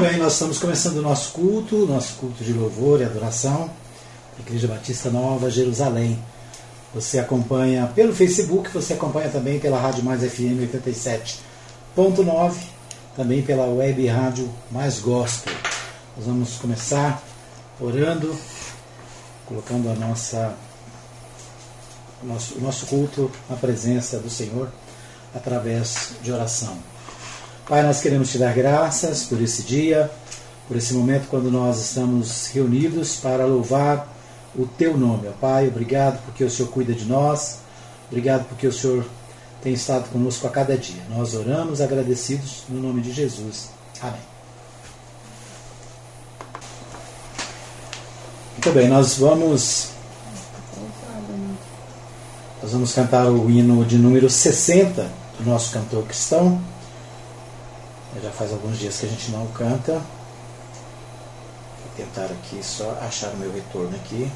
bem, nós estamos começando o nosso culto, nosso culto de louvor e adoração, Igreja Batista Nova, Jerusalém. Você acompanha pelo Facebook, você acompanha também pela Rádio Mais FM 87.9, também pela web Rádio Mais Gospel. Nós vamos começar orando, colocando a nossa, o, nosso, o nosso culto na presença do Senhor através de oração. Pai, nós queremos te dar graças por esse dia, por esse momento quando nós estamos reunidos para louvar o teu nome. Ó Pai, obrigado porque o Senhor cuida de nós, obrigado porque o Senhor tem estado conosco a cada dia. Nós oramos agradecidos no nome de Jesus. Amém. Muito bem, nós vamos nós vamos cantar o hino de número 60 do nosso cantor cristão. Já faz alguns dias que a gente não canta. Vou tentar aqui só achar o meu retorno aqui.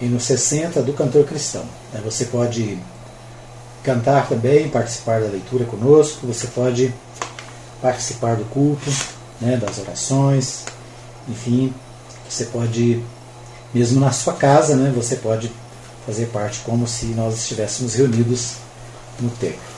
E no 60 do cantor cristão. Você pode cantar também, participar da leitura conosco, você pode participar do culto, né, das orações, enfim, você pode, mesmo na sua casa, né, você pode fazer parte como se nós estivéssemos reunidos no templo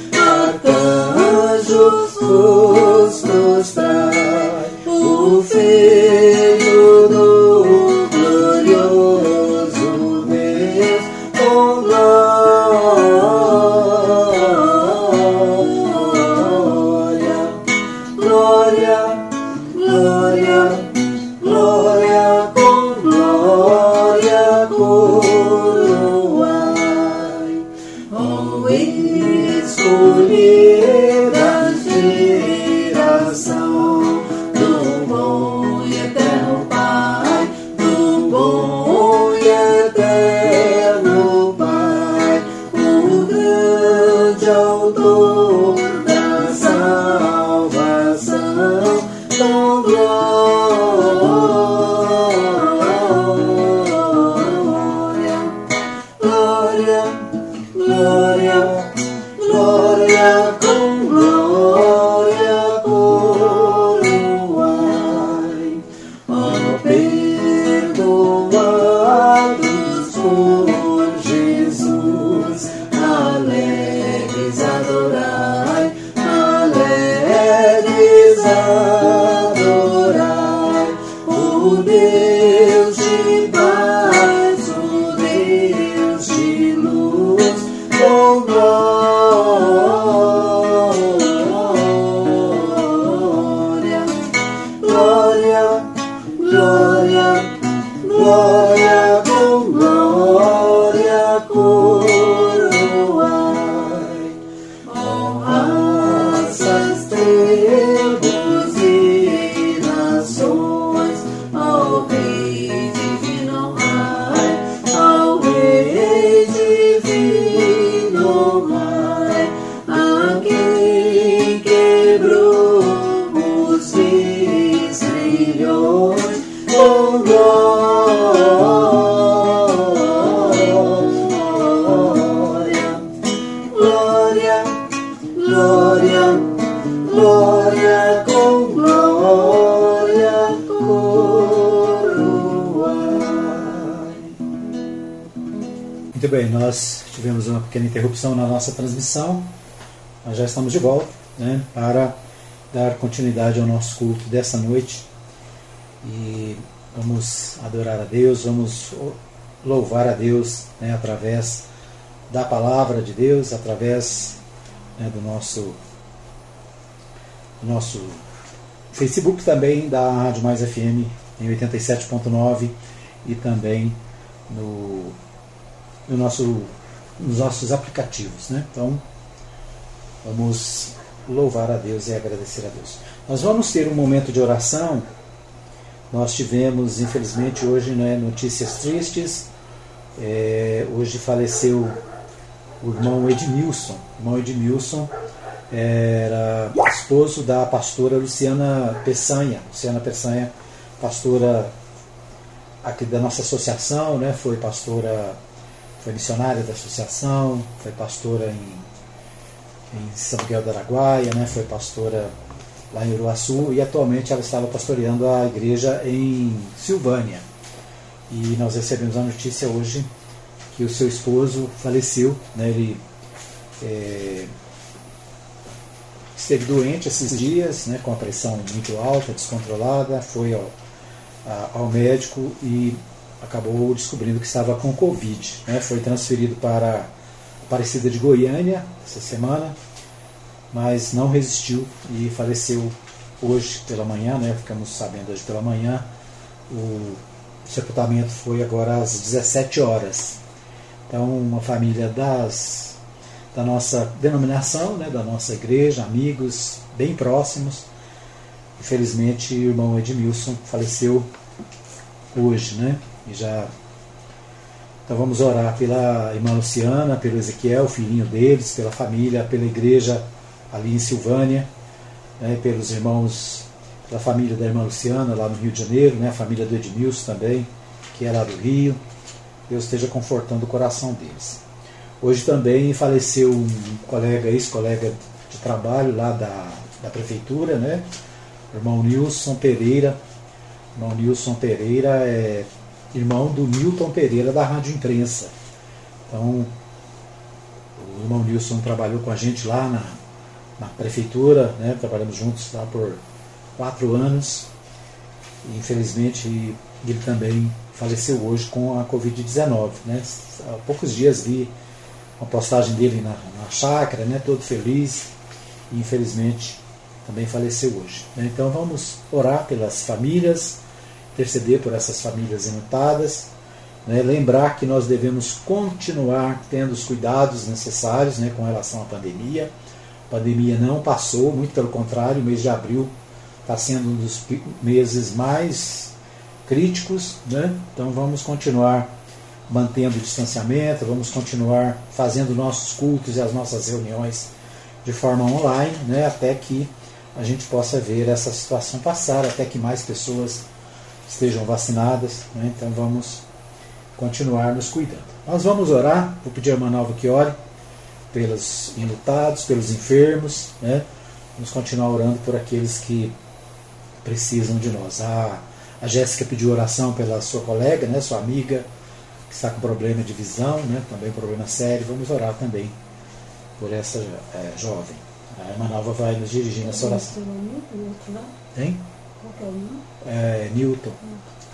nossa transmissão. Nós já estamos de volta né, para dar continuidade ao nosso culto dessa noite. E vamos adorar a Deus, vamos louvar a Deus né, através da palavra de Deus, através né, do nosso, nosso Facebook também, da Rádio Mais FM em 87.9 e também no, no nosso nos nossos aplicativos. Né? Então, vamos louvar a Deus e agradecer a Deus. Nós vamos ter um momento de oração Nós tivemos, infelizmente, hoje né, notícias tristes. É, hoje faleceu o irmão Edmilson. O irmão Edmilson era esposo da pastora Luciana Peçanha. Luciana Peçanha, pastora aqui da nossa associação, né? foi pastora, foi missionária da associação, foi pastora em, em São Miguel do Araguaia, né? foi pastora lá em Uruaçu e atualmente ela estava pastoreando a igreja em Silvânia. E nós recebemos a notícia hoje que o seu esposo faleceu, né? ele é, esteve doente esses dias, né? com a pressão muito alta, descontrolada, foi ao, a, ao médico e acabou descobrindo que estava com Covid. Né? Foi transferido para Aparecida de Goiânia essa semana mas não resistiu e faleceu hoje pela manhã, né? Ficamos sabendo hoje pela manhã. O sepultamento foi agora às 17 horas. Então, uma família das da nossa denominação, né, da nossa igreja, amigos bem próximos. Infelizmente, o irmão Edmilson faleceu hoje, né? E já então vamos orar pela irmã Luciana, pelo Ezequiel, filhinho deles, pela família, pela igreja ali em Silvânia, né, pelos irmãos da família da irmã Luciana, lá no Rio de Janeiro, né, a família do Edmilson também, que é lá do Rio. Deus esteja confortando o coração deles. Hoje também faleceu um colega, ex-colega de trabalho lá da, da prefeitura, né? O irmão Nilson Pereira. Irmão Nilson Pereira é irmão do Milton Pereira da Rádio Imprensa. Então, o irmão Nilson trabalhou com a gente lá na, na prefeitura, né? trabalhamos juntos lá por quatro anos. E, infelizmente, ele também faleceu hoje com a Covid-19. Né? Há poucos dias vi uma postagem dele na, na chácara, né? todo feliz, e infelizmente também faleceu hoje. Né? Então vamos orar pelas famílias, interceder por essas famílias enlutadas, né? lembrar que nós devemos continuar tendo os cuidados necessários né? com relação à pandemia a pandemia não passou, muito pelo contrário, o mês de abril está sendo um dos meses mais críticos, né? então vamos continuar mantendo o distanciamento, vamos continuar fazendo nossos cultos e as nossas reuniões de forma online, né? até que a gente possa ver essa situação passar, até que mais pessoas estejam vacinadas. Né? Então vamos continuar nos cuidando. Nós vamos orar, vou pedir a irmã Nova que ore pelos enlutados, pelos enfermos, né? Vamos continuar orando por aqueles que precisam de nós. A, a Jéssica pediu oração pela sua colega, né, sua amiga, que está com problema de visão, né, também problema sério. Vamos orar também por essa é, jovem. A irmã Nova vai nos dirigir nessa oração. Tem? Qual é o nome? É, Newton.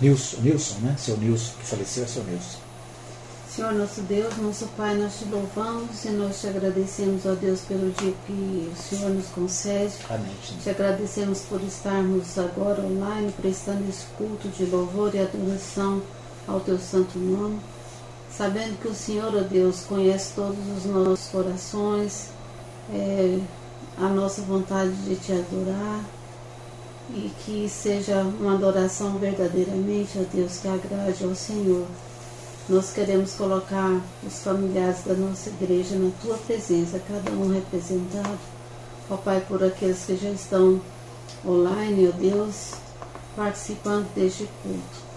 Nilson, Nilson, né? Seu Nilson, que faleceu é seu Nilson. Senhor nosso Deus, nosso Pai, nós te louvamos e nós te agradecemos, ó Deus, pelo dia que o Senhor nos concede. Amém. Te agradecemos por estarmos agora online, prestando esse culto de louvor e adoração ao teu santo nome. Sabendo que o Senhor, ó Deus, conhece todos os nossos corações, é, a nossa vontade de te adorar e que seja uma adoração verdadeiramente, ó Deus, que agrade ao Senhor. Nós queremos colocar os familiares da nossa igreja na tua presença, cada um representado. Ó Pai, por aqueles que já estão online, ó Deus, participando deste culto.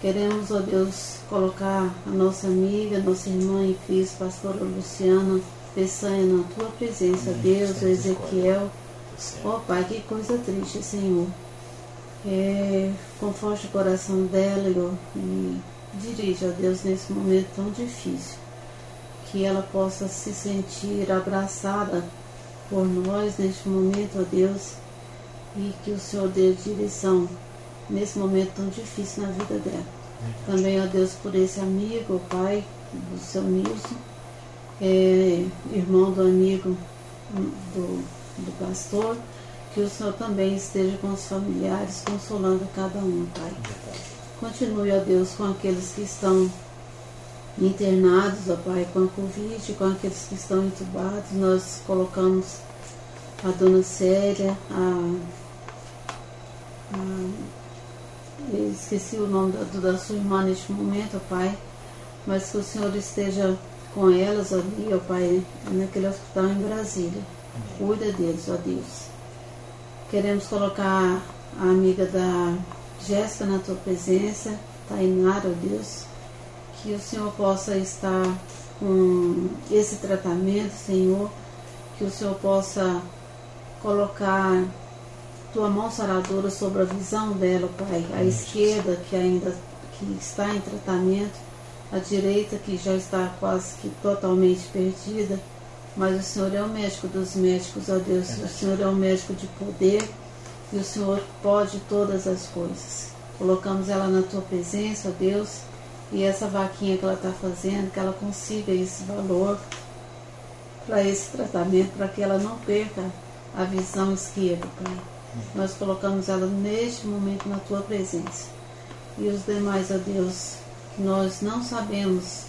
Queremos, ó Deus, colocar a nossa amiga, nossa irmã e filha, pastora Luciana Peçanha, na tua presença. Deus, o Ezequiel. Ó Pai, que coisa triste, Senhor. É, conforte o coração dela e dirige, ó Deus, nesse momento tão difícil. Que ela possa se sentir abraçada por nós neste momento, ó Deus, e que o Senhor dê direção nesse momento tão difícil na vida dela. Também, ó Deus, por esse amigo, o pai do seu Nilson, é, irmão do amigo do, do pastor, que o Senhor também esteja com os familiares, consolando cada um, Pai. Continue, ó Deus, com aqueles que estão internados, ó Pai, com a Covid, com aqueles que estão entubados. Nós colocamos a dona Célia, a, a esqueci o nome da, da sua irmã neste momento, ó Pai, mas que o Senhor esteja com elas ali, ó Pai, naquele hospital em Brasília. Cuida deles, ó Deus. Queremos colocar a amiga da Jéssica na tua presença, Tainara, ó Deus, que o Senhor possa estar com esse tratamento, Senhor, que o Senhor possa colocar tua mão saradora sobre a visão dela, Pai, a esquerda que ainda que está em tratamento, a direita que já está quase que totalmente perdida, mas o Senhor é o médico dos médicos, ó Deus, o Senhor é o médico de poder e o Senhor pode todas as coisas. Colocamos ela na tua presença, ó Deus, e essa vaquinha que ela está fazendo, que ela consiga esse valor para esse tratamento, para que ela não perca a visão esquerda, Pai. Nós colocamos ela neste momento na tua presença. E os demais, ó Deus, que nós não sabemos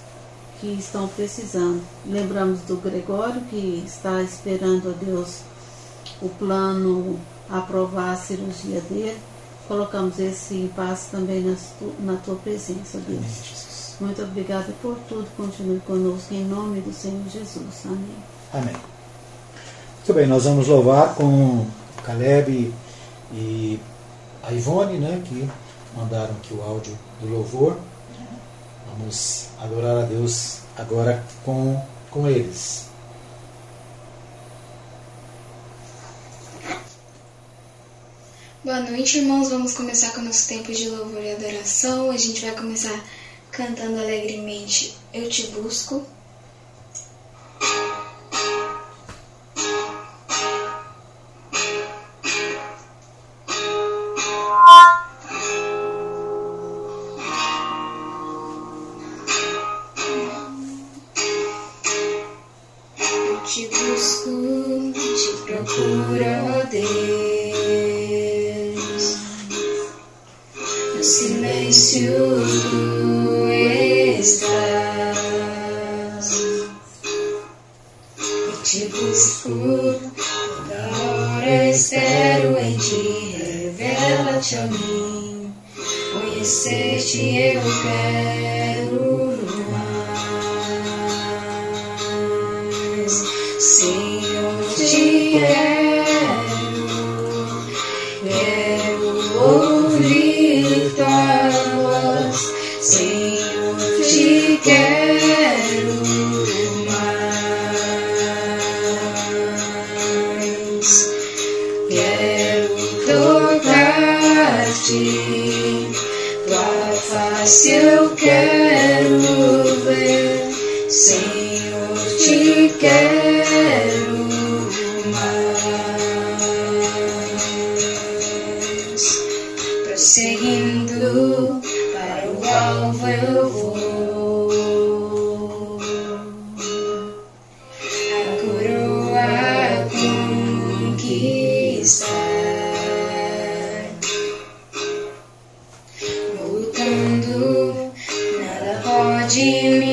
que estão precisando. Lembramos do Gregório, que está esperando, ó Deus, o plano aprovar a cirurgia dele. Colocamos esse impasse também na tua presença, Deus. Muito obrigada por tudo. Continue conosco em nome do Senhor Jesus. Amém. Amém. Muito bem, nós vamos louvar com Caleb e a Ivone, né, que mandaram aqui o áudio do louvor. Vamos adorar a Deus agora com, com eles. Boa noite, irmãos. Vamos começar com o nosso tempo de louvor e adoração. A gente vai começar cantando alegremente Eu Te Busco.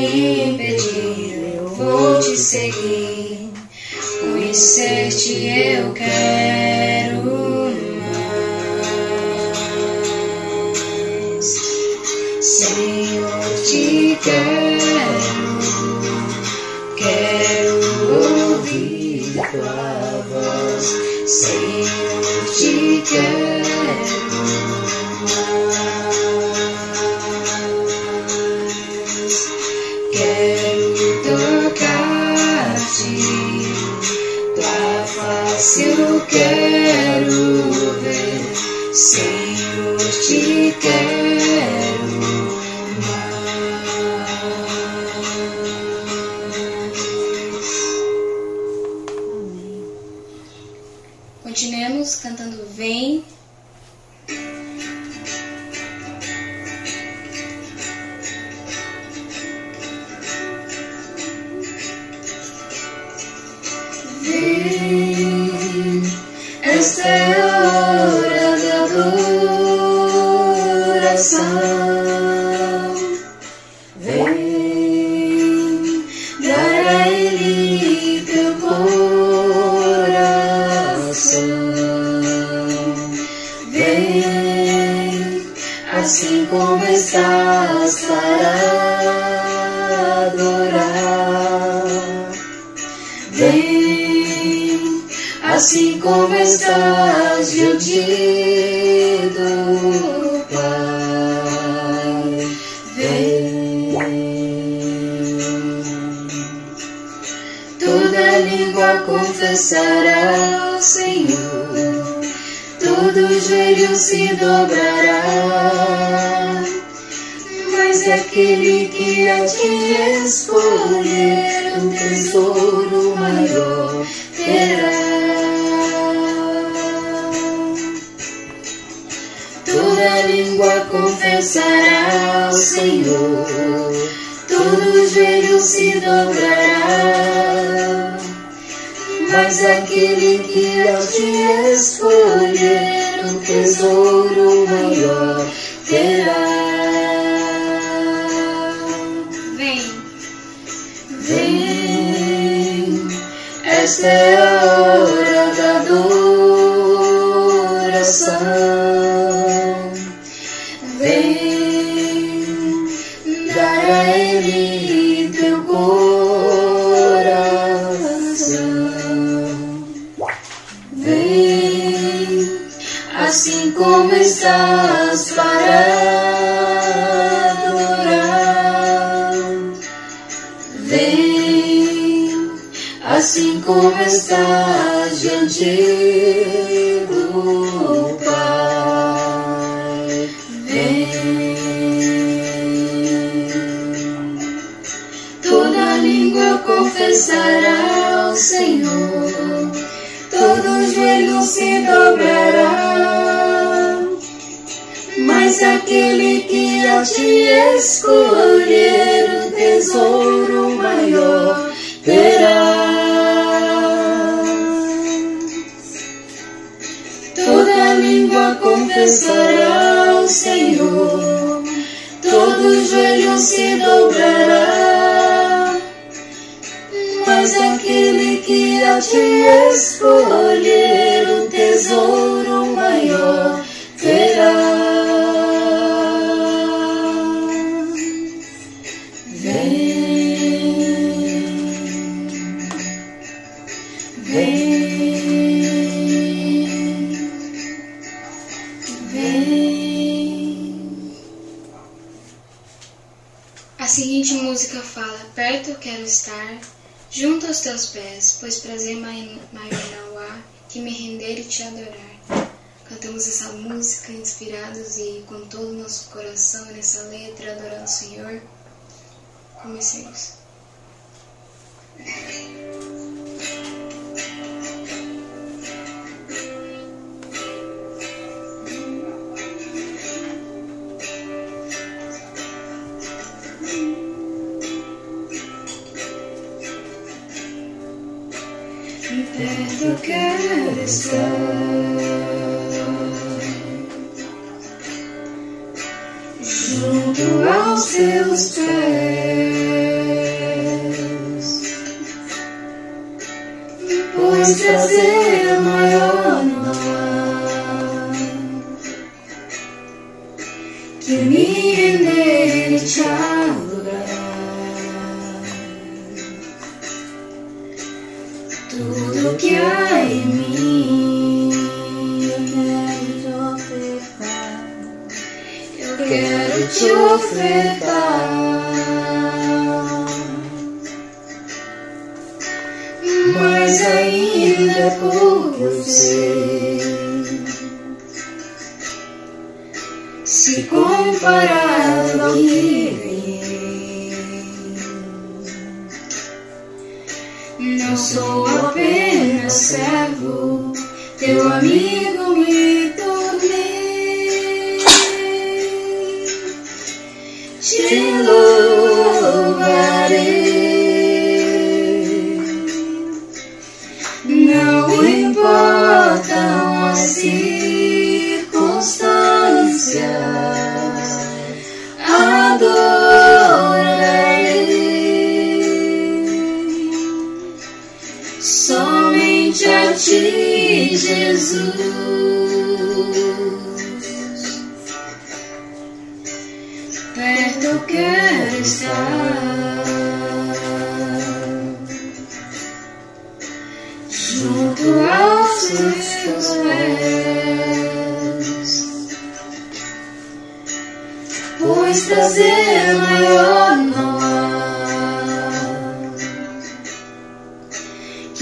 me impedir, eu vou te seguir, conhecer-te eu quero. Confessará ao Senhor, todo joelho se dobrará. Mas aquele que a ti escolher um tesouro maior terá. Toda língua confessará ao Senhor, todo joelho se dobrará. Mas aquele que a ti escolher um tesouro maior terá. Vem, vem, esta é aquele que a ti escolher um tesouro maior terá. Toda língua confessará ao Senhor, todo joelho se dobrará. Mas aquele que a ti escolher um tesouro maior terá. Perto quero estar, junto aos teus pés, pois prazer mai- maior não há que me render e te adorar. Cantamos essa música inspirados e com todo o nosso coração nessa letra, adorando o Senhor. Comecemos. Estar junto aos teus pés, pois prazer maior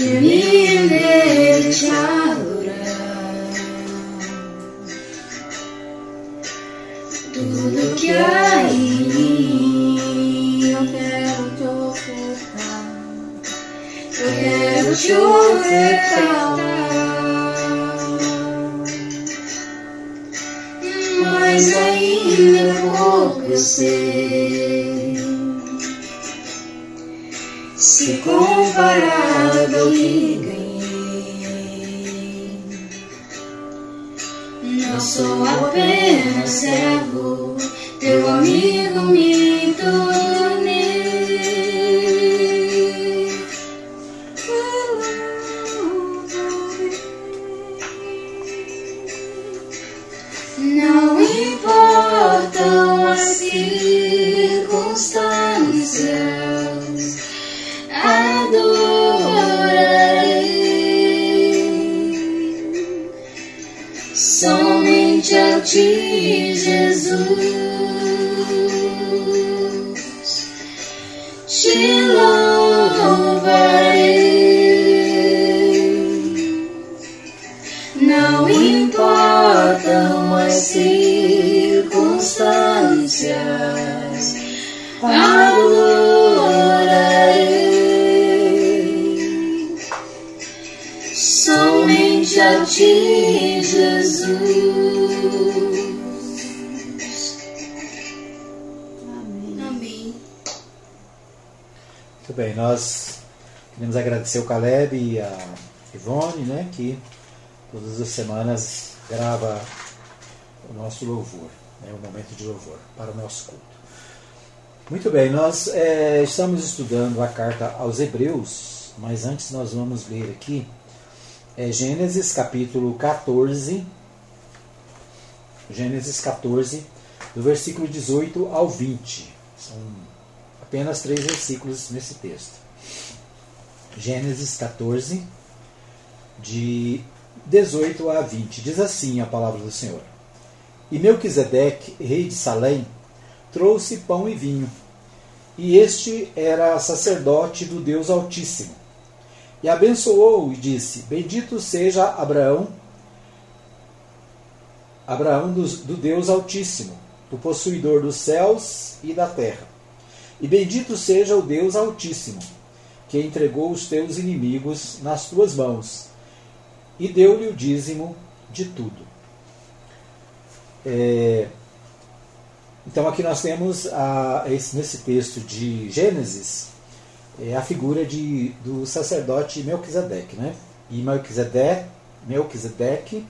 que me render e te Muito bem, nós queremos agradecer o Caleb e a Ivone, né, que todas as semanas grava o nosso louvor, né, o momento de louvor para o nosso culto. Muito bem, nós eh, estamos estudando a carta aos Hebreus, mas antes nós vamos ler aqui eh, Gênesis capítulo 14, Gênesis 14, do versículo 18 ao 20. São apenas três versículos nesse texto. Gênesis 14, de 18 a 20. Diz assim a palavra do Senhor: E Melquisedeque, rei de Salém, trouxe pão e vinho. E este era sacerdote do Deus Altíssimo. E abençoou e disse: Bendito seja Abraão, Abraão do, do Deus Altíssimo, do possuidor dos céus e da terra. E bendito seja o Deus Altíssimo, que entregou os teus inimigos nas tuas mãos, e deu-lhe o dízimo de tudo. É, então aqui nós temos a, esse, nesse texto de Gênesis é, a figura de, do sacerdote Melquisedeque. Né? E Melquisedeque, Melquisedeque,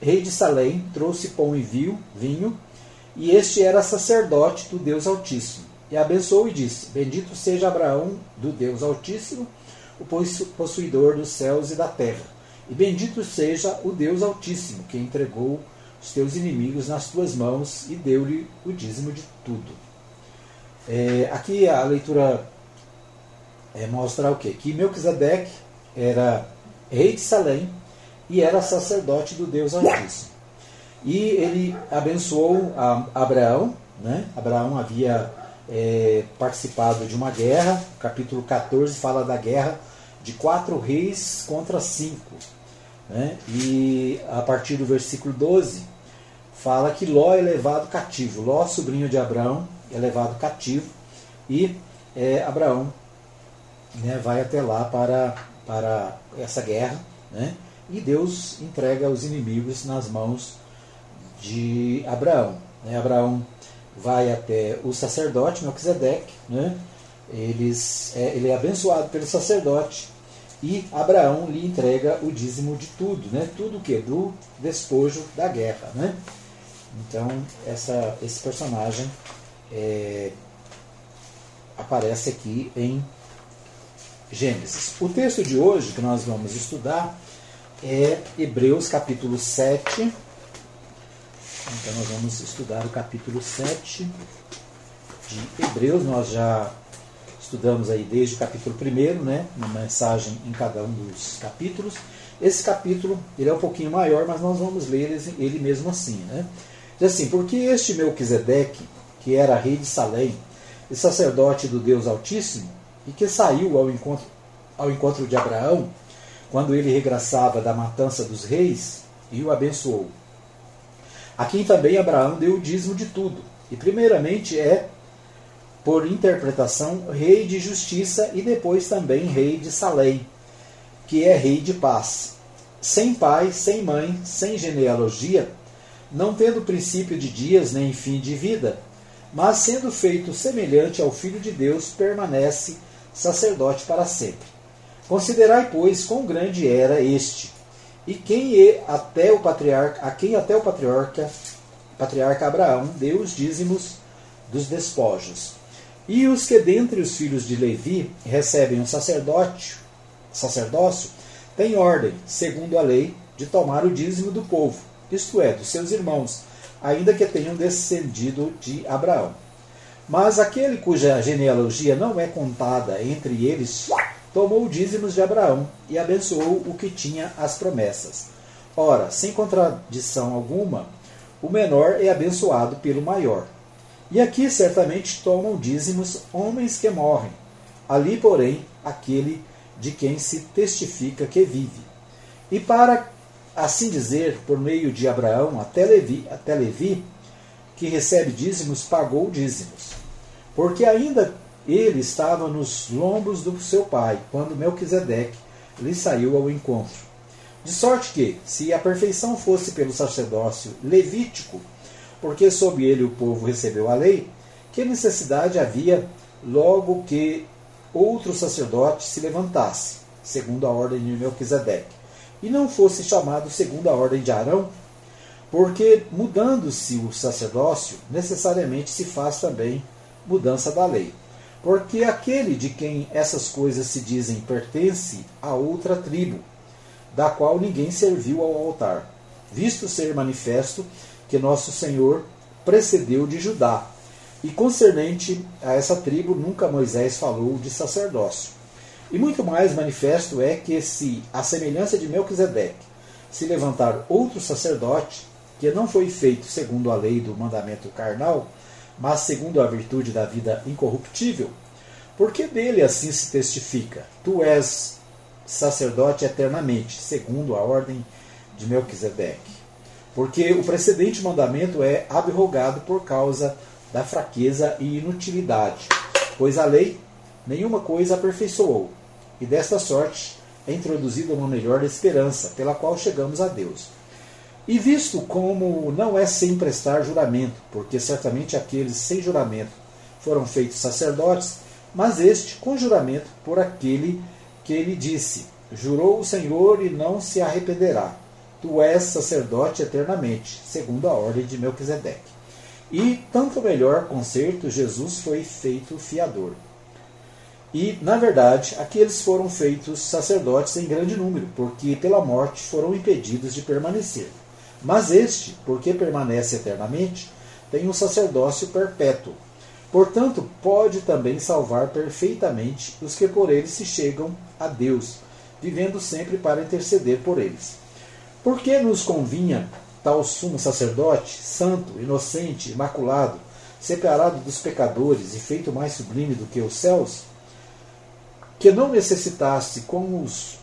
rei de Salém, trouxe pão e vinho, vinho, e este era sacerdote do Deus Altíssimo. E abençoou e disse: Bendito seja Abraão do Deus Altíssimo, o possuidor dos céus e da terra. E bendito seja o Deus Altíssimo, que entregou os teus inimigos nas tuas mãos e deu-lhe o dízimo de tudo. É, aqui a leitura é, mostra o quê? Que Melquisedeque era rei de Salém e era sacerdote do Deus Altíssimo. E ele abençoou Abraão. Né? Abraão havia é, participado de uma guerra. O capítulo 14 fala da guerra de quatro reis contra cinco. Né? E a partir do versículo 12 fala que Ló é levado cativo. Ló, sobrinho de Abraão, é levado cativo e é, Abraão né, vai até lá para, para essa guerra. Né? E Deus entrega os inimigos nas mãos de Abraão. Né? Abraão vai até o sacerdote Melquisedeque, né? Eles, é, ele é abençoado pelo sacerdote e Abraão lhe entrega o dízimo de tudo, né? tudo que do despojo da guerra. Né? Então essa, esse personagem é, aparece aqui em Gênesis. O texto de hoje que nós vamos estudar é Hebreus capítulo 7. Então nós vamos estudar o capítulo 7 de Hebreus. Nós já estudamos aí desde o capítulo 1, né? Uma mensagem em cada um dos capítulos. Esse capítulo ele é um pouquinho maior, mas nós vamos ler ele mesmo assim, né? Diz assim, porque este Melquisedeque, que era rei de Salém e sacerdote do Deus Altíssimo, e que saiu ao encontro, ao encontro de Abraão, quando ele regressava da matança dos reis, e o abençoou. A quem também Abraão deu o dízimo de tudo, e primeiramente é, por interpretação, rei de justiça e depois também rei de Salém, que é rei de paz. Sem pai, sem mãe, sem genealogia, não tendo princípio de dias nem fim de vida, mas sendo feito semelhante ao Filho de Deus, permanece sacerdote para sempre. Considerai, pois, quão grande era este, e quem é até o patriarca, a quem até o patriarca, patriarca Abraão deu os dízimos dos despojos. E os que dentre os filhos de Levi recebem um sacerdote, sacerdócio, têm ordem, segundo a lei, de tomar o dízimo do povo, isto é, dos seus irmãos, ainda que tenham descendido de Abraão. Mas aquele cuja genealogia não é contada entre eles, tomou dízimos de Abraão e abençoou o que tinha as promessas. Ora, sem contradição alguma, o menor é abençoado pelo maior. E aqui certamente tomam dízimos homens que morrem, ali, porém, aquele de quem se testifica que vive. E para assim dizer, por meio de Abraão até Levi, até Levi que recebe dízimos, pagou dízimos. Porque ainda ele estava nos lombos do seu pai, quando Melquisedeque lhe saiu ao encontro. De sorte que, se a perfeição fosse pelo sacerdócio levítico, porque sob ele o povo recebeu a lei, que necessidade havia logo que outro sacerdote se levantasse, segundo a ordem de Melquisedeque, e não fosse chamado segundo a ordem de Arão? Porque, mudando-se o sacerdócio, necessariamente se faz também mudança da lei. Porque aquele de quem essas coisas se dizem pertence a outra tribo, da qual ninguém serviu ao altar, visto ser manifesto que nosso Senhor precedeu de Judá. E concernente a essa tribo, nunca Moisés falou de sacerdócio. E muito mais manifesto é que, se, a semelhança de Melquisedeque, se levantar outro sacerdote, que não foi feito segundo a lei do mandamento carnal, mas segundo a virtude da vida incorruptível, porque dele assim se testifica: Tu és sacerdote eternamente, segundo a ordem de Melquisedeque. Porque o precedente mandamento é abrogado por causa da fraqueza e inutilidade, pois a lei nenhuma coisa aperfeiçoou, e desta sorte é introduzida uma melhor esperança, pela qual chegamos a Deus. E visto como não é sem prestar juramento, porque certamente aqueles sem juramento foram feitos sacerdotes, mas este com juramento por aquele que ele disse: Jurou o Senhor e não se arrependerá. Tu és sacerdote eternamente, segundo a ordem de Melquisedeque. E tanto melhor concerto, Jesus foi feito fiador. E, na verdade, aqueles foram feitos sacerdotes em grande número, porque pela morte foram impedidos de permanecer. Mas este, porque permanece eternamente, tem um sacerdócio perpétuo. Portanto, pode também salvar perfeitamente os que por ele se chegam a Deus, vivendo sempre para interceder por eles. Por que nos convinha tal sumo sacerdote, santo, inocente, imaculado, separado dos pecadores e feito mais sublime do que os céus? que não necessitasse, como os,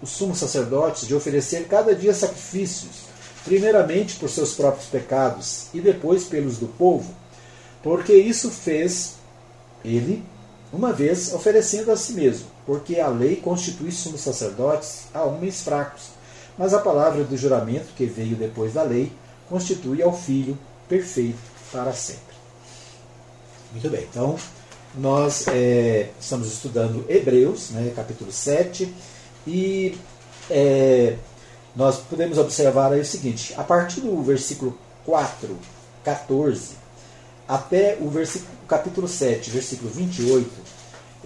os sumos sacerdotes, de oferecer cada dia sacrifícios, primeiramente por seus próprios pecados e depois pelos do povo, porque isso fez ele, uma vez, oferecendo a si mesmo, porque a lei constitui sumos sacerdotes a homens fracos, mas a palavra do juramento, que veio depois da lei, constitui ao Filho perfeito para sempre. Muito bem, então nós é, estamos estudando Hebreus, né, capítulo 7, e é, nós podemos observar aí o seguinte: a partir do versículo 4, 14, até o versículo, capítulo 7, versículo 28,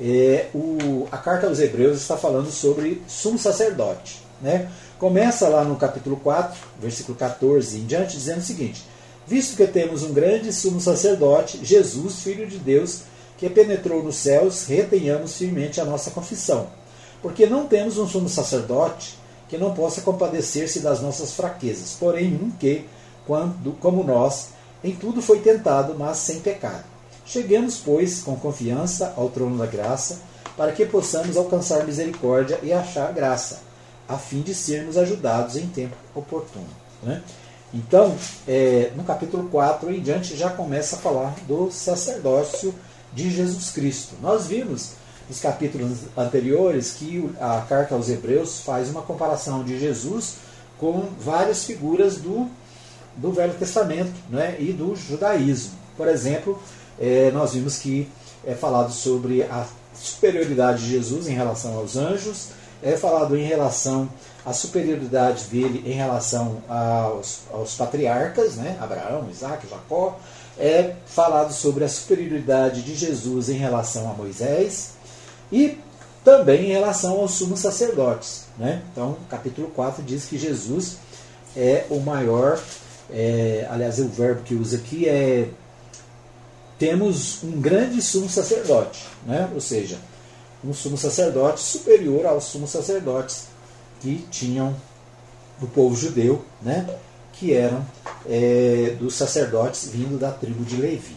é, o, a carta aos Hebreus está falando sobre sumo sacerdote. Né? Começa lá no capítulo 4, versículo 14 em diante, dizendo o seguinte: Visto que temos um grande sumo sacerdote, Jesus, Filho de Deus, que penetrou nos céus, retenhamos firmemente a nossa confissão. Porque não temos um sumo sacerdote que não possa compadecer-se das nossas fraquezas, porém um que, quando, como nós, Em tudo foi tentado, mas sem pecado. Cheguemos, pois, com confiança ao trono da graça, para que possamos alcançar misericórdia e achar graça, a fim de sermos ajudados em tempo oportuno. Né? Então, é, no capítulo 4 em diante, já começa a falar do sacerdócio de Jesus Cristo. Nós vimos nos capítulos anteriores que a carta aos Hebreus faz uma comparação de Jesus com várias figuras do, do Velho Testamento né, e do judaísmo. Por exemplo, é, nós vimos que é falado sobre a superioridade de Jesus em relação aos anjos, é falado em relação à superioridade dele em relação aos, aos patriarcas, né, Abraão, Isaac, Jacó, é falado sobre a superioridade de Jesus em relação a Moisés e também em relação aos sumos sacerdotes. Né? Então, capítulo 4 diz que Jesus é o maior, é, aliás, o verbo que usa aqui é temos um grande sumo sacerdote, né? ou seja, um sumo sacerdote superior aos sumos sacerdotes que tinham o povo judeu, né? que eram é, dos sacerdotes vindo da tribo de Levi.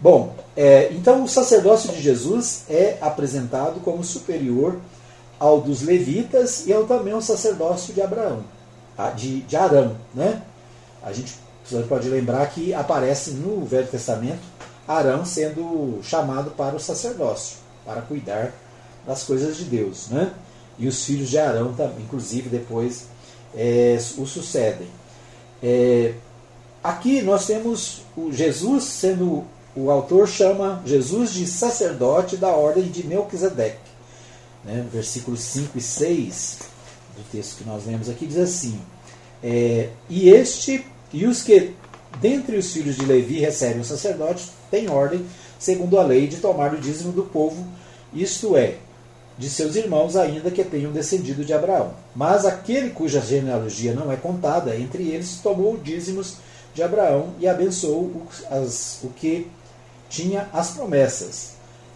Bom, é, então o sacerdócio de Jesus é apresentado como superior ao dos levitas e ao também ao sacerdócio de Abraão, de, de Arão. Né? A gente pode lembrar que aparece no Velho Testamento Arão sendo chamado para o sacerdócio, para cuidar das coisas de Deus. Né? E os filhos de Arão, inclusive, depois é, o sucedem. É, aqui nós temos o Jesus sendo o autor chama Jesus de sacerdote da ordem de Melquisedeque. Né? Versículos 5 e 6 do texto que nós lemos aqui diz assim: é, E este e os que dentre os filhos de Levi recebem o sacerdote têm ordem, segundo a lei, de tomar o dízimo do povo, isto é, de seus irmãos, ainda que tenham descendido de Abraão. Mas aquele cuja genealogia não é contada entre eles tomou dízimos de Abraão e abençoou o, as, o que tinha as promessas.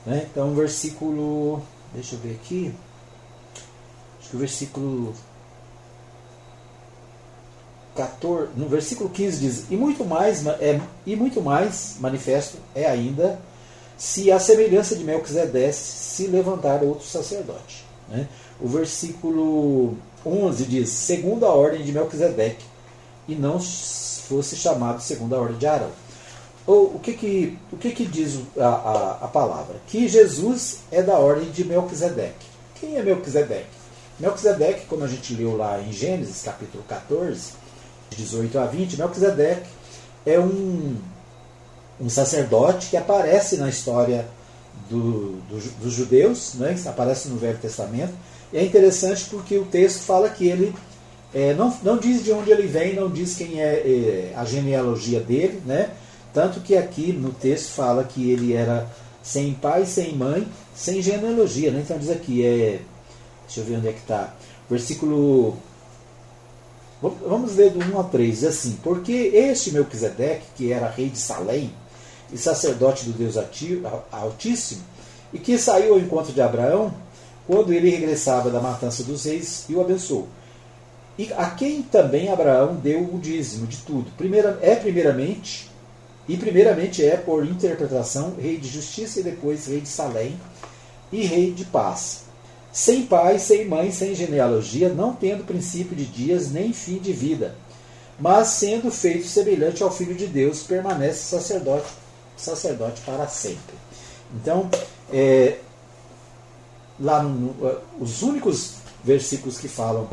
Né? Então, versículo. Deixa eu ver aqui. Acho que o versículo 14, no versículo 15 diz: e muito mais é e muito mais manifesto é ainda se a semelhança de Melquisedeque se levantar outro sacerdote. Né? O versículo 11 diz: segundo a ordem de Melquisedeque, e não fosse chamado segundo a ordem de Arão. O que, que, o que, que diz a, a, a palavra? Que Jesus é da ordem de Melquisedeque. Quem é Melquisedeque? Melquisedeque, como a gente leu lá em Gênesis capítulo 14, 18 a 20, Melquisedeque é um, um sacerdote que aparece na história do, do, dos judeus, né, aparece no Velho Testamento. E é interessante porque o texto fala que ele é, não, não diz de onde ele vem, não diz quem é, é a genealogia dele, né? Tanto que aqui no texto fala que ele era sem pai, sem mãe, sem genealogia. Né? Então diz aqui, é, deixa eu ver onde é que está. Versículo. Vamos ler do 1 a 3. Diz assim: Porque este Melquisedeque, que era rei de Salém e sacerdote do Deus Altíssimo, e que saiu ao encontro de Abraão, quando ele regressava da matança dos reis, e o abençoou. E a quem também Abraão deu o dízimo de tudo. Primeira, é primeiramente e primeiramente é, por interpretação, rei de justiça e depois rei de Salém e rei de paz. Sem pai, sem mãe, sem genealogia, não tendo princípio de dias nem fim de vida, mas sendo feito semelhante ao Filho de Deus, permanece sacerdote, sacerdote para sempre. Então, é, lá no, os únicos versículos que falam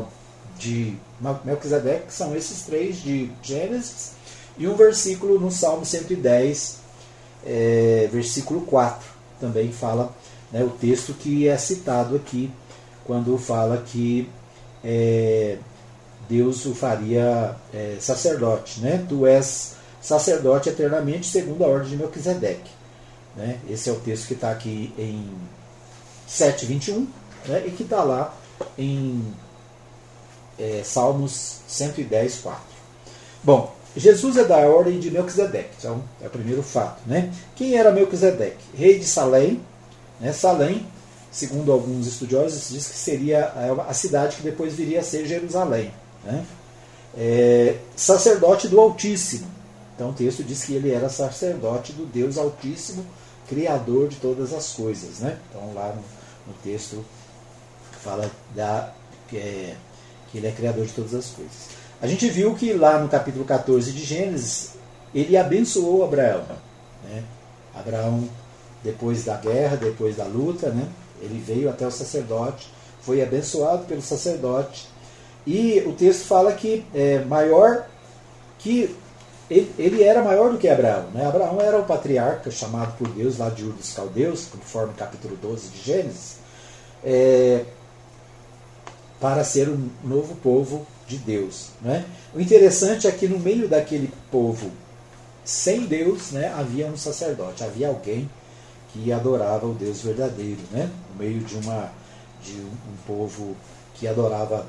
de Melquisedeque são esses três de Gênesis e um versículo no Salmo 110, é, versículo 4, também fala né, o texto que é citado aqui, quando fala que é, Deus o faria é, sacerdote. Né? Tu és sacerdote eternamente, segundo a ordem de Melquisedeque. Né? Esse é o texto que está aqui em 7,21 né? e que está lá em é, Salmos 110, 4. Bom, Jesus é da ordem de Melquisedeque, então é o primeiro fato. Né? Quem era Melquisedeque? Rei de Salém. Né? Salém, segundo alguns estudiosos, diz que seria a cidade que depois viria a ser Jerusalém. Né? É, sacerdote do Altíssimo. Então o texto diz que ele era sacerdote do Deus Altíssimo, Criador de todas as coisas. Né? Então lá no, no texto fala da, é, que ele é criador de todas as coisas. A gente viu que lá no capítulo 14 de Gênesis, ele abençoou Abraão. Né? Abraão, depois da guerra, depois da luta, né? ele veio até o sacerdote, foi abençoado pelo sacerdote. E o texto fala que é maior que ele, ele, era maior do que Abraão. Né? Abraão era o patriarca chamado por Deus lá de Ur dos Caldeus, conforme capítulo 12 de Gênesis, é, para ser um novo povo de Deus. Né? O interessante é que no meio daquele povo sem Deus né, havia um sacerdote, havia alguém que adorava o Deus verdadeiro, né? no meio de, uma, de um, povo que adorava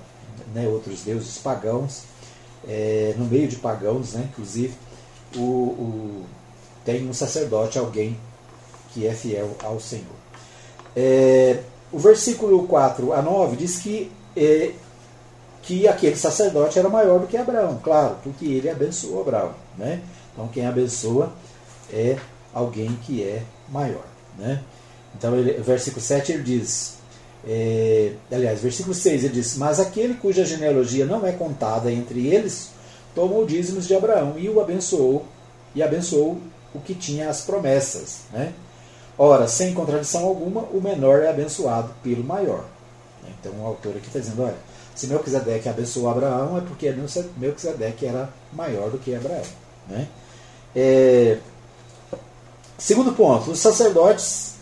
né, outros deuses pagãos, é, no meio de pagãos, né, inclusive, o, o, tem um sacerdote, alguém que é fiel ao Senhor. É, o versículo 4 a 9 diz que é, que aquele sacerdote era maior do que Abraão, claro, porque ele abençoou Abraão. Né? Então quem abençoa é alguém que é maior. Né? Então, ele, versículo 7 ele diz: é, aliás, versículo 6 ele diz: Mas aquele cuja genealogia não é contada entre eles, tomou dízimos de Abraão e o abençoou, e abençoou o que tinha as promessas. Né? Ora, sem contradição alguma, o menor é abençoado pelo maior. Então o autor aqui está dizendo: olha, se Melquisedeque abençoou Abraão, é porque Melquisedeque era maior do que Abraão. Né? É, segundo ponto, os sacerdotes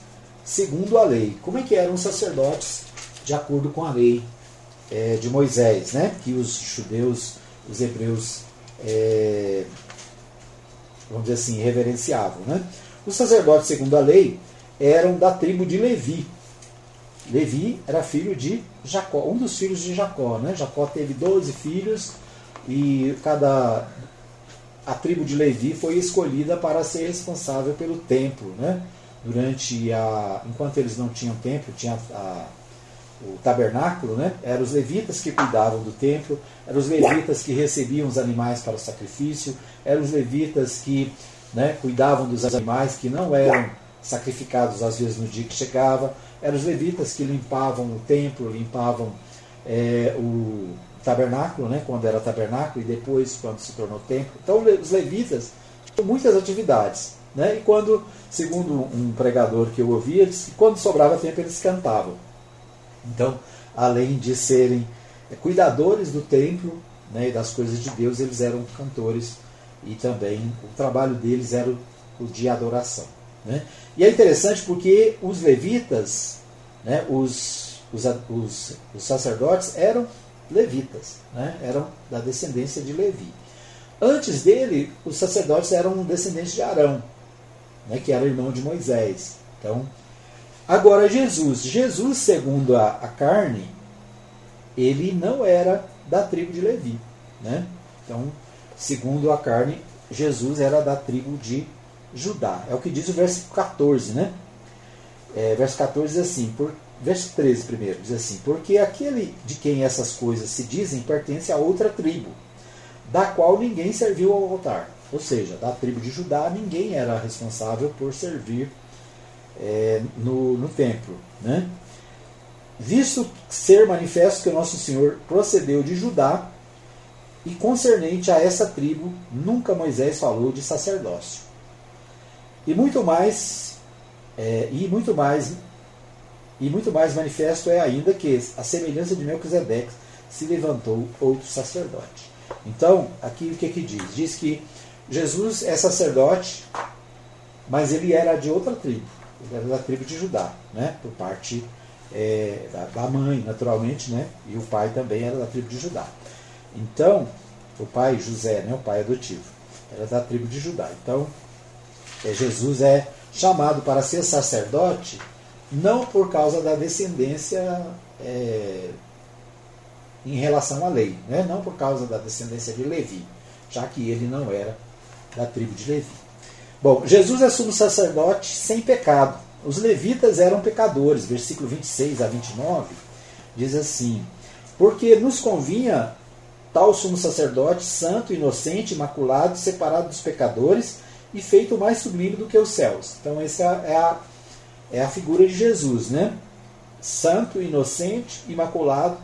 segundo a lei. Como é que eram os sacerdotes de acordo com a lei é, de Moisés, né? que os judeus, os hebreus, é, vamos dizer assim, reverenciavam. Né? Os sacerdotes, segundo a lei, eram da tribo de Levi. Levi era filho de Jacó, um dos filhos de Jacó. Né? Jacó teve 12 filhos e cada a tribo de Levi foi escolhida para ser responsável pelo templo, né? Durante a enquanto eles não tinham templo, tinha a, o tabernáculo, né? Eram os levitas que cuidavam do templo, eram os levitas que recebiam os animais para o sacrifício, eram os levitas que né, cuidavam dos animais que não eram sacrificados às vezes no dia que chegava, eram os levitas que limpavam o templo, limpavam é, o tabernáculo, né, quando era tabernáculo, e depois quando se tornou templo. Então os levitas tinham muitas atividades. Né, e quando, segundo um pregador que eu ouvia, quando sobrava tempo eles cantavam. Então, além de serem cuidadores do templo né, e das coisas de Deus, eles eram cantores e também o trabalho deles era o de adoração. Né? E é interessante porque os levitas, né, os, os, os, os sacerdotes, eram levitas, né? eram da descendência de Levi. Antes dele, os sacerdotes eram descendentes de Arão, né? que era irmão de Moisés. Então, agora Jesus, Jesus segundo a, a carne, ele não era da tribo de Levi, né? Então, segundo a carne, Jesus era da tribo de Judá. É o que diz o verso 14, né? É, verso 14 diz assim: por, Verso 13 primeiro, diz assim: Porque aquele de quem essas coisas se dizem pertence a outra tribo, da qual ninguém serviu ao altar. Ou seja, da tribo de Judá ninguém era responsável por servir é, no, no templo. Né? Visto ser manifesto que o nosso Senhor procedeu de Judá, e concernente a essa tribo, nunca Moisés falou de sacerdócio. E muito mais, é, e muito mais e muito mais manifesto é ainda que, a semelhança de Melquisedeque, se levantou outro sacerdote. Então, aqui o que, que diz? Diz que Jesus é sacerdote, mas ele era de outra tribo. Ele era da tribo de Judá, né? por parte é, da, mãe, naturalmente, né? e o pai também era da tribo de Judá. Então, o pai José, né? o pai adotivo, era da tribo de Judá. Então, Jesus é chamado para ser sacerdote não por causa da descendência é, em relação à lei, né? não por causa da descendência de Levi, já que ele não era da tribo de Levi. Bom, Jesus é sumo sacerdote sem pecado. Os levitas eram pecadores, versículo 26 a 29 diz assim: Porque nos convinha tal sumo sacerdote, santo, inocente, imaculado, separado dos pecadores e feito mais sublime do que os céus. Então, essa é a, é a figura de Jesus, né? Santo, inocente, imaculado,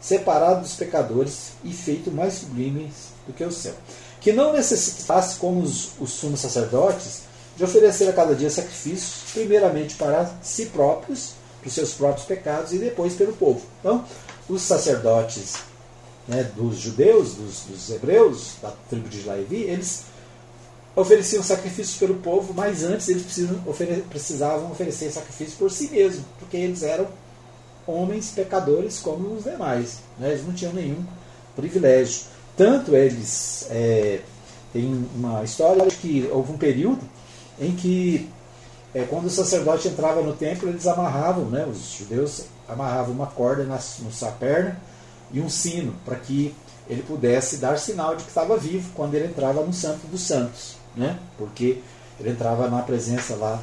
separado dos pecadores e feito mais sublime do que o céu. Que não necessitasse, como os, os sumos sacerdotes, de oferecer a cada dia sacrifícios, primeiramente para si próprios, para os seus próprios pecados, e depois pelo povo. Então, os sacerdotes né, dos judeus, dos, dos, hebreus, da tribo de Levi, eles ofereciam sacrifícios pelo povo, mas antes eles ofere precisavam oferecer sacrifício por si mesmos, porque eles eram homens pecadores como os demais. Né? Eles não tinham nenhum privilégio. Tanto eles. É, tem uma história que houve um período em que, é, quando o sacerdote entrava no templo, eles amarravam, né, os judeus amarravam uma corda na, na perna e um sino, para que ele pudesse dar sinal de que estava vivo quando ele entrava no Santo dos Santos. Né? Porque ele entrava na presença lá,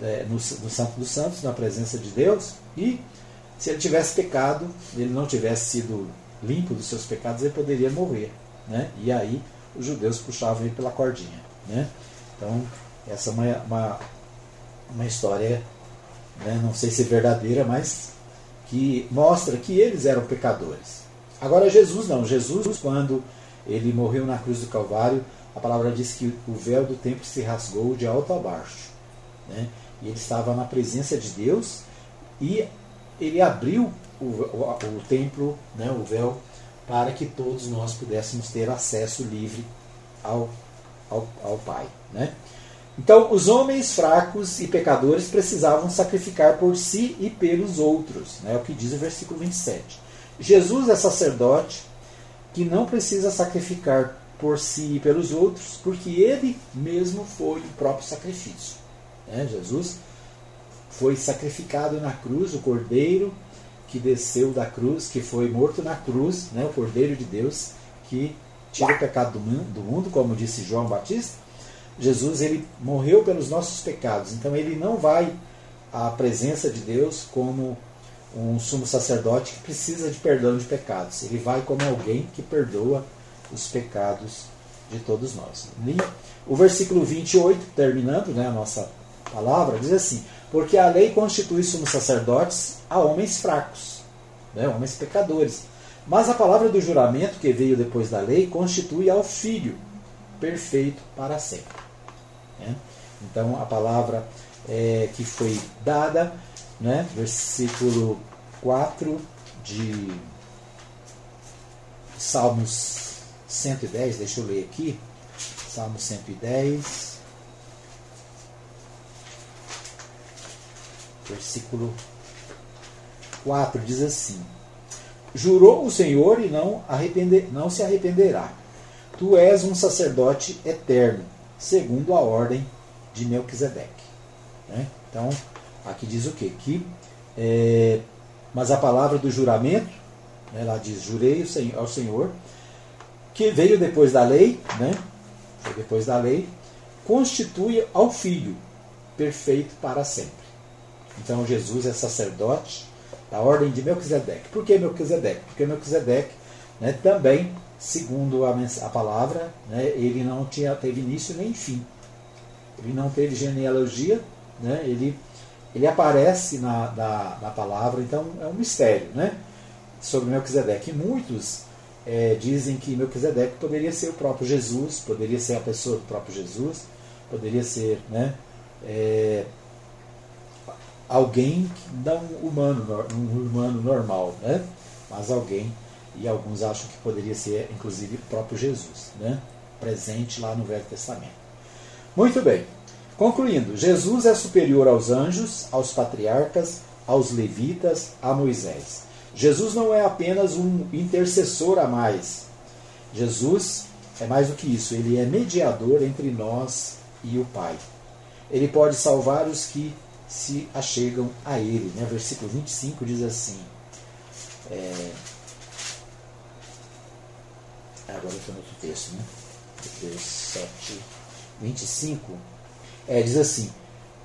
é, no, no Santo dos Santos, na presença de Deus, e se ele tivesse pecado, ele não tivesse sido limpo dos seus pecados, ele poderia morrer. Né? E aí os judeus puxavam ele pela cordinha. Né? Então, essa é uma, uma, uma história, né? não sei se verdadeira, mas que mostra que eles eram pecadores. Agora, Jesus não. Jesus, quando ele morreu na cruz do Calvário, a palavra diz que o véu do templo se rasgou de alto a baixo. Né? E ele estava na presença de Deus e ele abriu o, o, o templo, né, o véu, para que todos nós pudéssemos ter acesso livre ao, ao, ao Pai. Né? Então, os homens fracos e pecadores precisavam sacrificar por si e pelos outros, né, é o que diz o versículo 27. Jesus é sacerdote que não precisa sacrificar por si e pelos outros, porque ele mesmo foi o próprio sacrifício. Né? Jesus foi sacrificado na cruz, o cordeiro que desceu da cruz, que foi morto na cruz, né, o cordeiro de Deus que tira o pecado do mundo, do mundo, como disse João Batista. Jesus ele morreu pelos nossos pecados, então ele não vai à presença de Deus como um sumo sacerdote que precisa de perdão de pecados. Ele vai como alguém que perdoa os pecados de todos nós. O versículo 28, terminando né, a nossa palavra, diz assim: porque a lei constitui sumos sacerdotes a homens fracos, né, homens pecadores. Mas a palavra do juramento que veio depois da lei constitui ao filho perfeito para sempre. Né? Então a palavra é, que foi dada, né, versículo 4 de Salmos 110, deixa eu ler aqui. Salmo 110. versículo 4 diz assim: Jurou o Senhor e não, arrepender, não se arrependerá. Tu és um sacerdote eterno, segundo a ordem de Melquisedeque. Né? Então, aqui diz o quê? Que, é, mas a palavra do juramento, né, ela diz: Jurei ao Senhor, que veio depois da lei, né? Foi depois da lei, constitui ao filho perfeito para sempre. Então Jesus é sacerdote da ordem de Melquisedeque. Por que Melquisedeque? Porque Melquisedeque né, também, segundo a, a palavra, né, ele não tinha, teve início nem fim. Ele não teve genealogia, né, ele, ele aparece na, na, na palavra, então é um mistério né, sobre Melquisedeque. E muitos é, dizem que Melquisedeque poderia ser o próprio Jesus, poderia ser a pessoa do próprio Jesus, poderia ser né, é, alguém não humano, um humano normal, né? mas alguém, e alguns acham que poderia ser inclusive o próprio Jesus, né? presente lá no Velho Testamento. Muito bem, concluindo, Jesus é superior aos anjos, aos patriarcas, aos levitas, a Moisés. Jesus não é apenas um intercessor a mais. Jesus é mais do que isso, ele é mediador entre nós e o Pai. Ele pode salvar os que se achegam a ele. Né? Versículo 25 diz assim. É... Agora estou no outro texto, né? Mateus 7, 25. É, diz assim: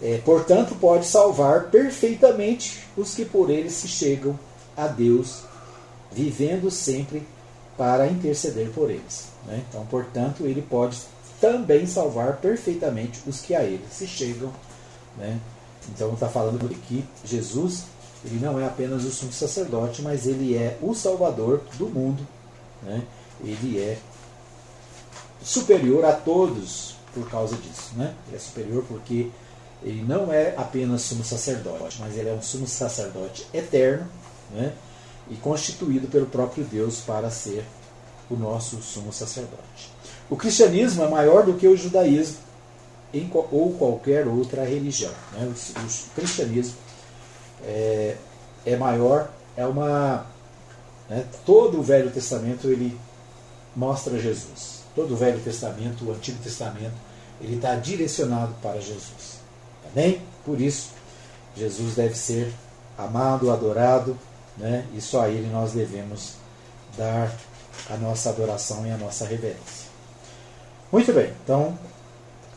é, Portanto, pode salvar perfeitamente os que por ele se chegam a Deus, vivendo sempre para interceder por eles. Né? Então, portanto, ele pode também salvar perfeitamente os que a ele se chegam. Né? Então, está falando que Jesus ele não é apenas o sumo sacerdote, mas ele é o salvador do mundo. Né? Ele é superior a todos por causa disso. Né? Ele é superior porque ele não é apenas sumo sacerdote, mas ele é um sumo sacerdote eterno né? e constituído pelo próprio Deus para ser o nosso sumo sacerdote. O cristianismo é maior do que o judaísmo em, ou qualquer outra religião. Né? O, o cristianismo é, é, maior, é uma. Né? todo o Velho Testamento ele mostra Jesus. Todo o Velho Testamento, o Antigo Testamento, ele está direcionado para Jesus. Amém? Por isso, Jesus deve ser amado, adorado, né? e só a Ele nós devemos dar a nossa adoração e a nossa reverência. Muito bem, então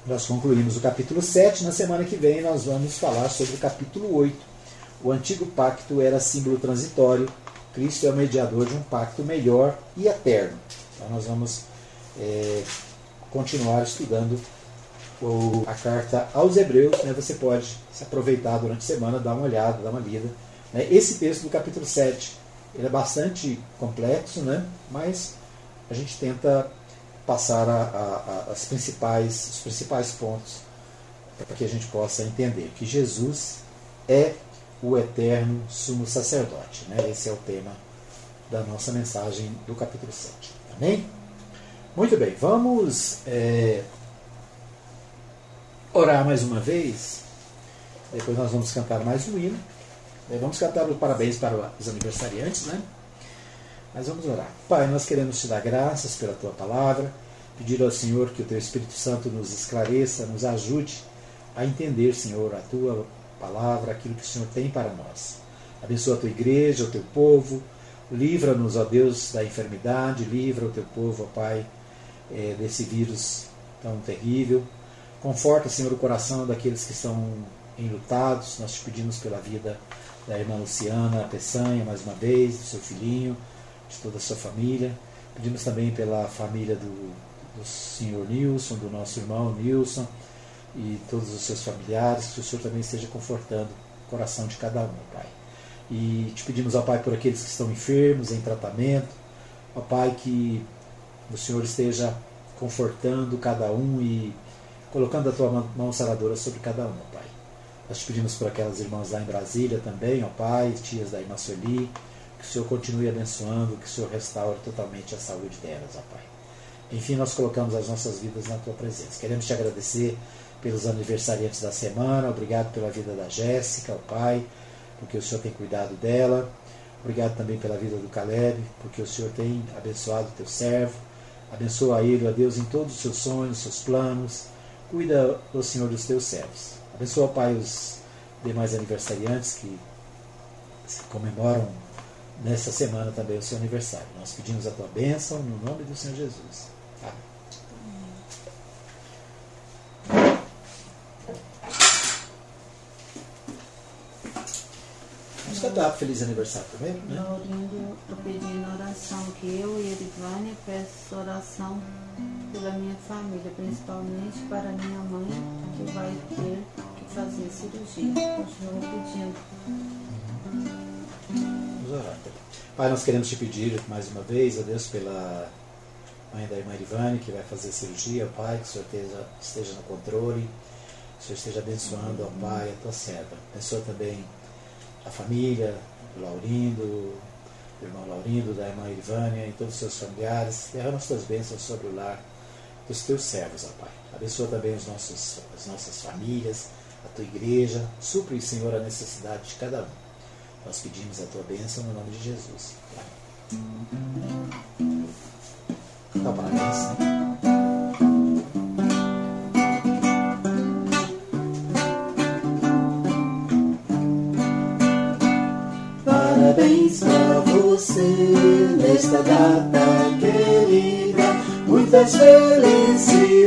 nós concluímos o capítulo 7. Na semana que vem nós vamos falar sobre o capítulo 8. O antigo pacto era símbolo transitório, Cristo é o mediador de um pacto melhor e eterno. Então nós vamos é, continuar estudando o, a carta aos Hebreus. Né? Você pode se aproveitar durante a semana, dar uma olhada, dar uma lida. Né? Esse texto do capítulo 7 ele é bastante complexo, né? mas a gente tenta passar a, a, a, as principais, os principais pontos para que a gente possa entender que Jesus é o eterno sumo sacerdote. Né? Esse é o tema da nossa mensagem do capítulo 7. Amém? Muito bem, vamos é, orar mais uma vez. Depois nós vamos cantar mais um hino. Vamos cantar os parabéns para os aniversariantes, né? Mas vamos orar. Pai, nós queremos te dar graças pela tua palavra, pedir ao Senhor que o teu Espírito Santo nos esclareça, nos ajude a entender, Senhor, a tua palavra, aquilo que o Senhor tem para nós. Abençoa a tua igreja, o teu povo, livra-nos, ó Deus, da enfermidade, livra o teu povo, ó Pai, é, desse vírus tão terrível. Conforta, Senhor, o coração daqueles que estão enlutados. Nós te pedimos pela vida da irmã Luciana Peçanha, mais uma vez, do seu filhinho, de toda a sua família. Pedimos também pela família do, do senhor Nilson, do nosso irmão Nilson e todos os seus familiares, que o Senhor também esteja confortando o coração de cada um, Pai. E te pedimos, ó Pai, por aqueles que estão enfermos, em tratamento, ó Pai, que o Senhor esteja confortando cada um e colocando a tua mão saradora sobre cada um, Pai. Nós te pedimos por aquelas irmãs lá em Brasília também, ó Pai, tias da irmã Sueli, que o Senhor continue abençoando, que o Senhor restaure totalmente a saúde delas, ó Pai. Enfim, nós colocamos as nossas vidas na Tua presença. Queremos te agradecer pelos aniversariantes da semana, obrigado pela vida da Jéssica, ó Pai, porque o Senhor tem cuidado dela. Obrigado também pela vida do Caleb, porque o Senhor tem abençoado o teu servo. Abençoa ele, ó Deus, em todos os seus sonhos, seus planos. Cuida, ó Senhor, dos teus servos. Abençoa, Pai, os demais aniversariantes que comemoram nessa semana também o seu aniversário. Nós pedimos a tua bênção no nome do Senhor Jesus. Amém. Vamos cantar Feliz Aniversário também? Né? Laurindo, eu pedi na oração que eu e Erivânia peço oração pela minha família, principalmente para minha mãe, que vai ter fazer cirurgia. Continuo pedindo. Vamos orar. Pai, nós queremos te pedir mais uma vez, a Deus, pela mãe da irmã Irivane, que vai fazer cirurgia, Pai, que o Senhor esteja, esteja no controle, que o Senhor esteja abençoando, ó Pai, a tua serva. Abençoa também a família, o Laurindo, o irmão Laurindo, da irmã Irvânia e todos os seus familiares. Derrama as tuas bênçãos sobre o lar dos teus servos, ó Pai. Abençoa também os nossos, as nossas famílias, a tua igreja. Supre, Senhor, a necessidade de cada um. Nós pedimos a tua bênção no nome de Jesus. Então, parabéns. Parabéns pra você nesta data querida. Muitas felicidades,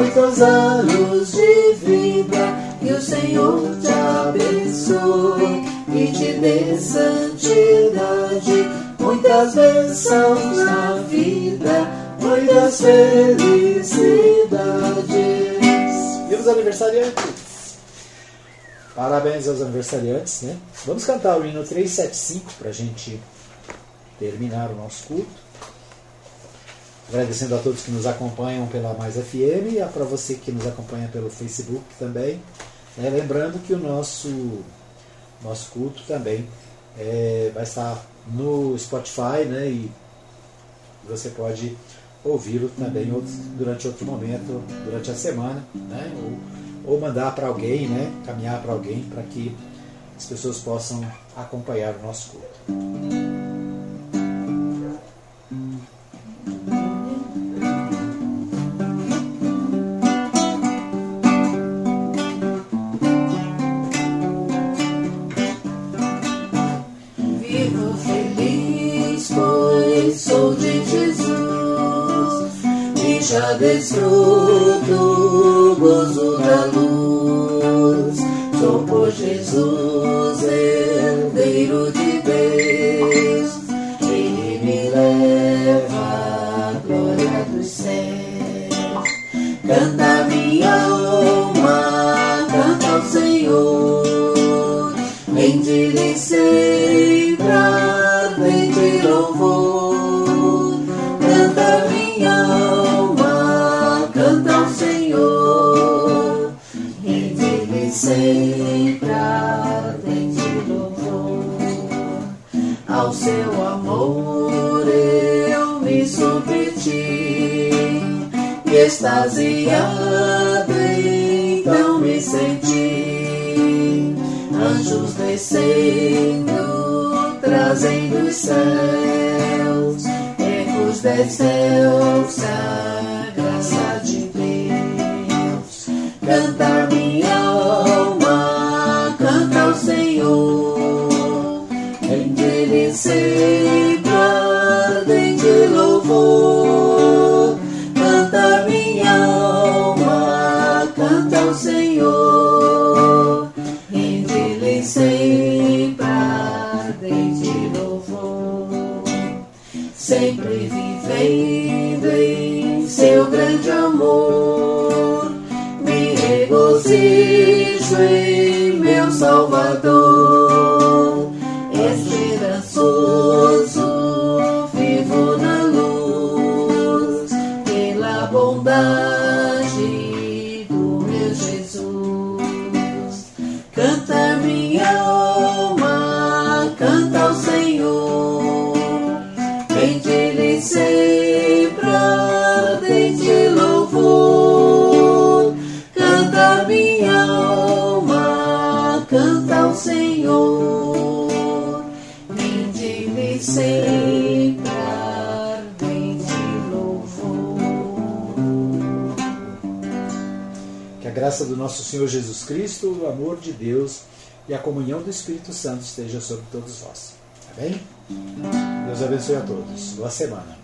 muitos anos de vida. Que o Senhor te abençoe e te dê santidade muitas bênçãos na vida, muitas felicidades. E os aniversariantes? Parabéns aos aniversariantes, né? Vamos cantar o hino 375 para a gente terminar o nosso culto. Agradecendo a todos que nos acompanham pela Mais FM e para você que nos acompanha pelo Facebook também. Né? Lembrando que o nosso, nosso culto também é, vai estar no Spotify né? e você pode ouvi-lo também durante outro momento, durante a semana, né? ou, ou mandar para alguém, né? caminhar para alguém para que as pessoas possam acompanhar o nosso culto. Sempre e a comunhão do Espírito Santo esteja sobre todos vós. Amém? Deus abençoe a todos. Boa semana.